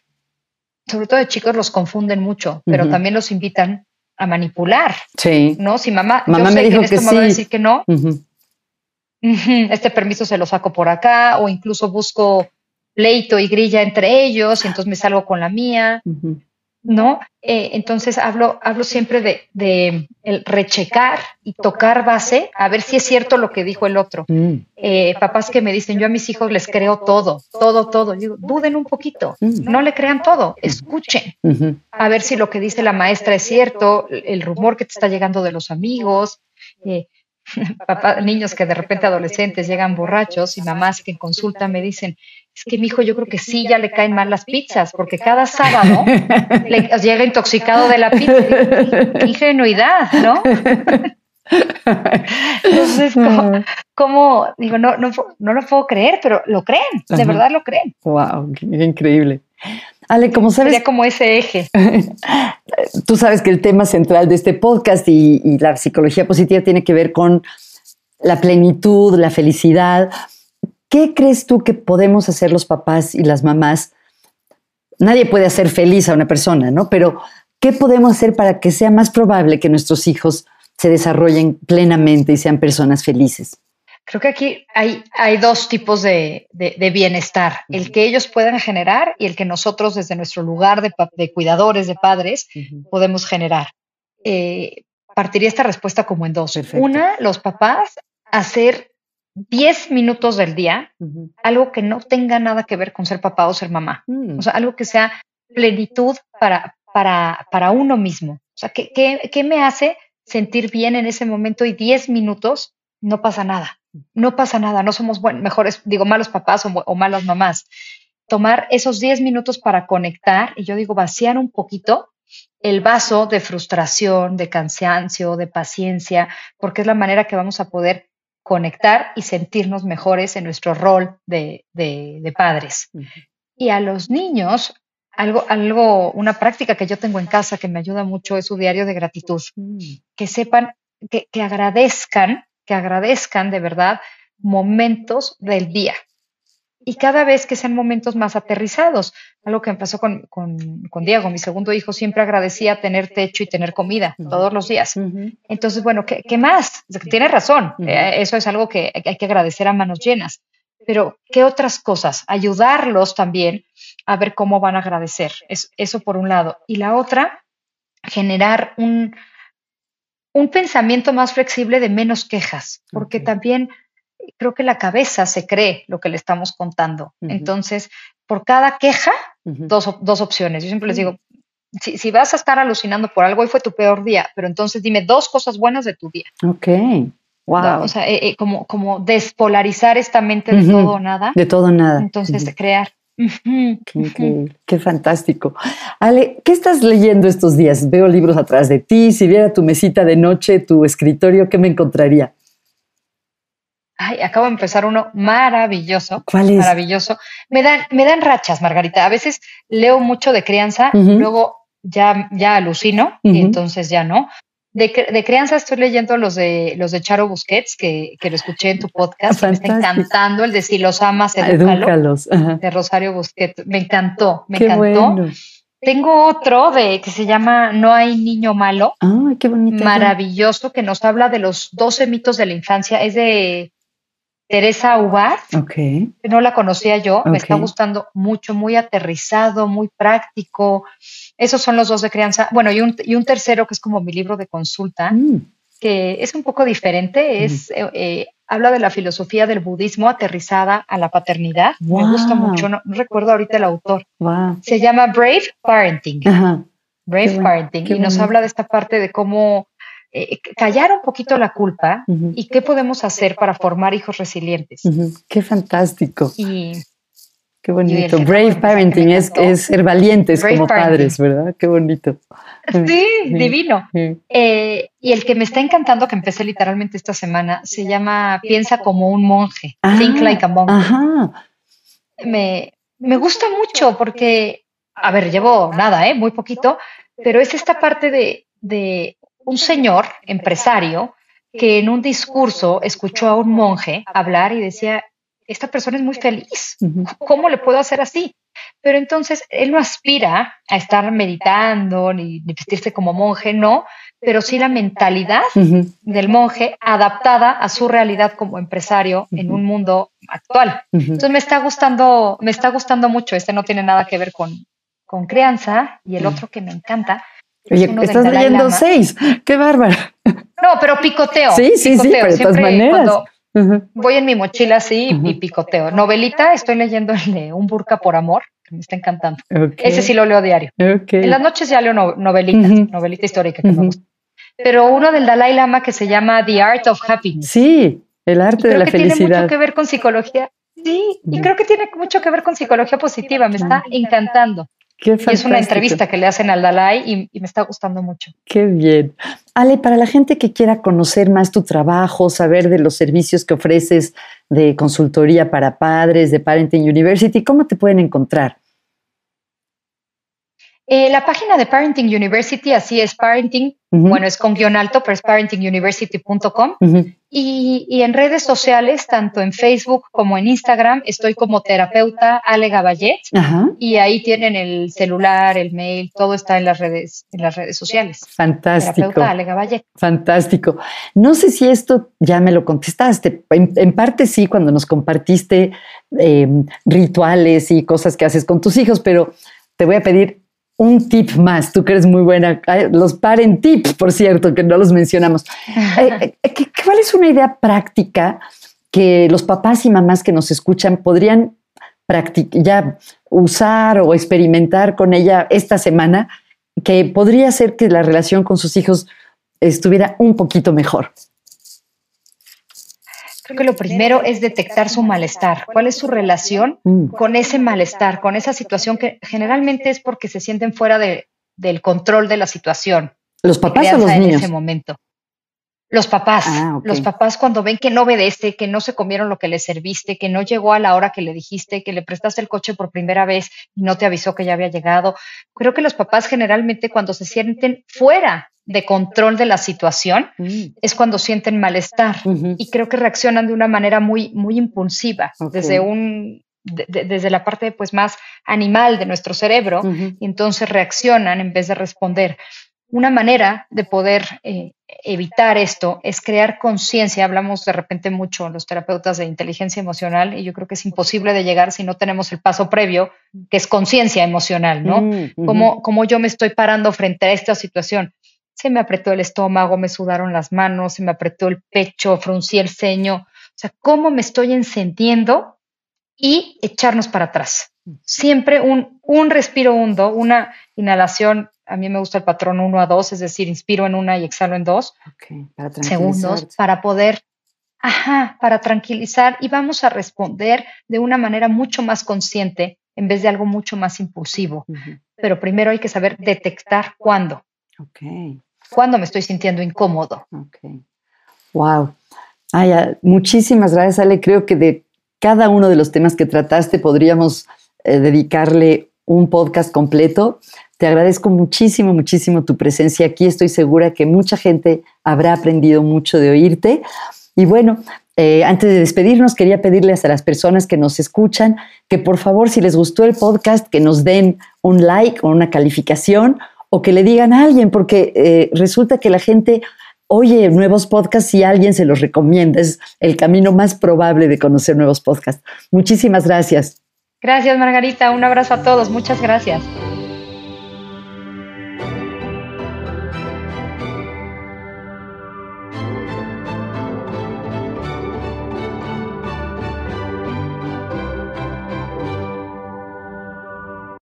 sobre todo de chicos, los confunden mucho, pero también los invitan a manipular. Sí. ¿No? Si mamá, mamá me dijo que sí. decir que no, este permiso se lo saco por acá, o incluso busco pleito y grilla entre ellos, y entonces me salgo con la mía. ¿No? Eh, entonces hablo, hablo siempre de, de, el rechecar y tocar base a ver si es cierto lo que dijo el otro. Mm. Eh, papás que me dicen, yo a mis hijos les creo todo, todo, todo. digo, duden un poquito, mm. no le crean todo, escuchen, a ver si lo que dice la maestra es cierto, el rumor que te está llegando de los amigos. Eh, papá, niños que de repente adolescentes llegan borrachos y mamás que en consulta me dicen, es que mi hijo yo creo que sí ya le caen mal las pizzas, porque cada sábado le llega intoxicado de la pizza. Qué ingenuidad, ¿no? Entonces, ¿cómo, digo, no, no, no, lo puedo creer, pero lo creen, de verdad lo creen. Wow, qué increíble. Ale, como sabes. Sería como ese eje. Tú sabes que el tema central de este podcast y, y la psicología positiva tiene que ver con la plenitud, la felicidad. ¿Qué crees tú que podemos hacer los papás y las mamás? Nadie puede hacer feliz a una persona, ¿no? Pero ¿qué podemos hacer para que sea más probable que nuestros hijos se desarrollen plenamente y sean personas felices? Creo que aquí hay, hay dos tipos de, bienestar, el que ellos puedan generar y el que nosotros desde nuestro lugar de, cuidadores, de padres, podemos generar. Eh, partiría esta respuesta como en dos. Una, los papás hacer 10 minutos del día, algo que no tenga nada que ver con ser papá o ser mamá. Mm. O sea, algo que sea plenitud para, para, para uno mismo. O sea, ¿qué, qué, qué me hace sentir bien en ese momento? Y 10 minutos no pasa nada. No pasa nada. No somos buen, mejores, digo, malos papás o, o malas mamás. Tomar esos 10 minutos para conectar y yo digo, vaciar un poquito el vaso de frustración, de cansancio, de paciencia, porque es la manera que vamos a poder conectar y sentirnos mejores en nuestro rol de, de, de padres. Y a los niños, algo, algo, una práctica que yo tengo en casa que me ayuda mucho es su diario de gratitud. Mm. Que sepan, que, que agradezcan, que agradezcan de verdad momentos del día. Y cada vez que sean momentos más aterrizados, algo que me pasó con, con, con Diego, mi segundo hijo, siempre agradecía tener techo y tener comida todos los días. Entonces, bueno, ¿qué, qué más? Tienes razón, eh, eso es algo que hay hay que agradecer a manos llenas. Pero, ¿qué otras cosas? Ayudarlos también a ver cómo van a agradecer. Es, eso por un lado. Y la otra, generar un, un pensamiento más flexible de menos quejas, porque también creo que la cabeza se cree lo que le estamos contando. Entonces, por cada queja, dos, dos opciones. Yo siempre les digo, si, si vas a estar alucinando por algo, hoy fue tu peor día, pero entonces dime dos cosas buenas de tu día. Ok. Wow. ¿no? O sea, eh, eh, como, como despolarizar esta mente de todo o nada. de todo nada. Entonces, Ujú. Qué fantástico. Ale, ¿qué estás leyendo estos días? Veo libros atrás de ti. Si viera tu mesita de noche, tu escritorio, ¿qué me encontraría? Ay, acabo de empezar uno maravilloso. ¿Cuál es? Maravilloso. Me dan, me dan rachas, Margarita. A veces leo mucho de crianza, luego ya, ya alucino y entonces ya no. De, de crianza estoy leyendo los de los de Charo Busquets, que, que lo escuché en tu podcast. me está encantando el de Si los amas, edúcalo, Edúcalos. Ajá. de Rosario Busquets. Me encantó, me Qué encantó. bueno. Tengo otro de que se llama No hay niño malo, Ay, qué bonito. maravilloso, que nos habla de los 12 mitos de la infancia. Es de Teresa Ubar, Ok. que no la conocía yo, me está gustando mucho, muy aterrizado, muy práctico. Esos son los dos de crianza. Bueno, y un, y un tercero que es como mi libro de consulta, Mm, que es un poco diferente, es, eh, eh, habla de la filosofía del budismo aterrizada a la paternidad. Me gusta mucho, no, no recuerdo ahorita el autor. wow. Se llama Brave Parenting. Ajá. Brave Qué Parenting. Y nos habla de esta parte de cómo eh, callar un poquito la culpa y qué podemos hacer para formar hijos resilientes. Qué fantástico. Y Qué bonito. Brave parenting es, es ser valientes Brave como parenting. padres, ¿verdad? Qué bonito. sí, Sí. divino. Sí. Eh, y el que me está encantando, que empecé literalmente esta semana, se llama Piensa como un monje. Ah, Think like a monk. Ajá. Me, me gusta mucho porque, a ver, llevo nada, ¿eh? muy poquito, pero es esta parte de, de un señor empresario que en un discurso escuchó a un monje hablar y decía, esta persona es muy feliz. ¿cómo le puedo hacer así? Pero entonces él no aspira a estar meditando ni, ni vestirse como monje, no, pero sí la mentalidad del monje adaptada a su realidad como empresario en un mundo actual. Ujú. Entonces me está gustando, me está gustando mucho. Este no tiene nada que ver con, con crianza y el otro que me encanta. Oye, del estás leyendo Lama. seis. Qué bárbara. No, pero picoteo. Sí, sí, sí, pero de todas maneras. Cuando Voy en mi mochila así y picoteo. Novelita, estoy leyendo el de Un burka por amor, que me está encantando. Ese sí lo leo diario. En las noches ya leo no- novelitas, Ujú. novelita histórica que me gusta. Pero uno del Dalai Lama que se llama The Art of Happiness. Sí, el arte de creo la que tiene felicidad. mucho que ver con psicología. Sí, y creo que tiene mucho que ver con psicología positiva. Me está encantando. Qué Y es una entrevista que le hacen al Dalai y, y me está gustando mucho. Qué bien. Ale, para la gente que quiera conocer más tu trabajo, saber de los servicios que ofreces de consultoría para padres, de Parenting University, ¿cómo te pueden encontrar? Eh, la página de Parenting University, así es, Parenting, bueno, es con guion alto, pero es parentinguniversity.com. Y, y en redes sociales, tanto en Facebook como en Instagram, estoy como terapeuta Ale Gaballet. Y ahí tienen el celular, el mail, todo está en las redes, en las redes sociales. fantástico. Terapeuta Ale Gaballet. Fantástico. No sé si esto ya me lo contestaste. En, en parte sí, cuando nos compartiste eh, rituales y cosas que haces con tus hijos, pero te voy a pedir un tip más. Tú que eres muy buena. Los parent tips, por cierto, que no los mencionamos. Eh, eh, ¿qué- ¿Cuál es una idea práctica que los papás y mamás que nos escuchan podrían ya usar o experimentar con ella esta semana, que podría hacer que la relación con sus hijos estuviera un poquito mejor? Creo que lo primero es detectar su malestar. ¿Cuál es su relación mm. con ese malestar, con esa situación que generalmente es porque se sienten fuera de, del control de la situación? ¿Los papás o los niños? En ese momento. Los papás, ah, los papás cuando ven que no obedece, que no se comieron lo que le serviste, que no llegó a la hora que le dijiste, que le prestaste el coche por primera vez y no te avisó que ya había llegado. Creo que los papás generalmente cuando se sienten fuera de control de la situación mm. es cuando sienten malestar y creo que reaccionan de una manera muy, muy impulsiva, desde un desde la parte pues más animal de nuestro cerebro y entonces reaccionan en vez de responder. Una manera de poder eh, evitar esto es crear conciencia. Hablamos de repente mucho los terapeutas de inteligencia emocional y yo creo que es imposible de llegar si no tenemos el paso previo, que es conciencia emocional, ¿no? Mm, ¿Cómo, yo me estoy parando frente a esta situación? Se me apretó el estómago, me sudaron las manos, se me apretó el pecho, fruncí el ceño. O sea, ¿cómo me estoy encendiendo? Y echarnos para atrás. Siempre un, un respiro hondo, una inhalación a mí me gusta el patrón 1 a 2, es decir, inspiro en una y exhalo en dos segundos para poder, ajá, para tranquilizar y vamos a responder de una manera mucho más consciente en vez de algo mucho más impulsivo. Pero primero hay que saber detectar cuándo. Cuándo me estoy sintiendo incómodo. Okay. Wow. Ay, muchísimas gracias, Ale. Creo que de cada uno de los temas que trataste podríamos eh, dedicarle un podcast completo. Te agradezco muchísimo, muchísimo tu presencia aquí. Estoy segura que mucha gente habrá aprendido mucho de oírte. Y bueno, eh, antes de despedirnos, quería pedirles a las personas que nos escuchan que por favor, si les gustó el podcast, que nos den un like o una calificación o que le digan a alguien, porque eh, resulta que la gente oye nuevos podcasts y alguien se los recomienda. Es el camino más probable de conocer nuevos podcasts. Muchísimas gracias. Gracias, Margarita. Un abrazo a todos. Muchas gracias.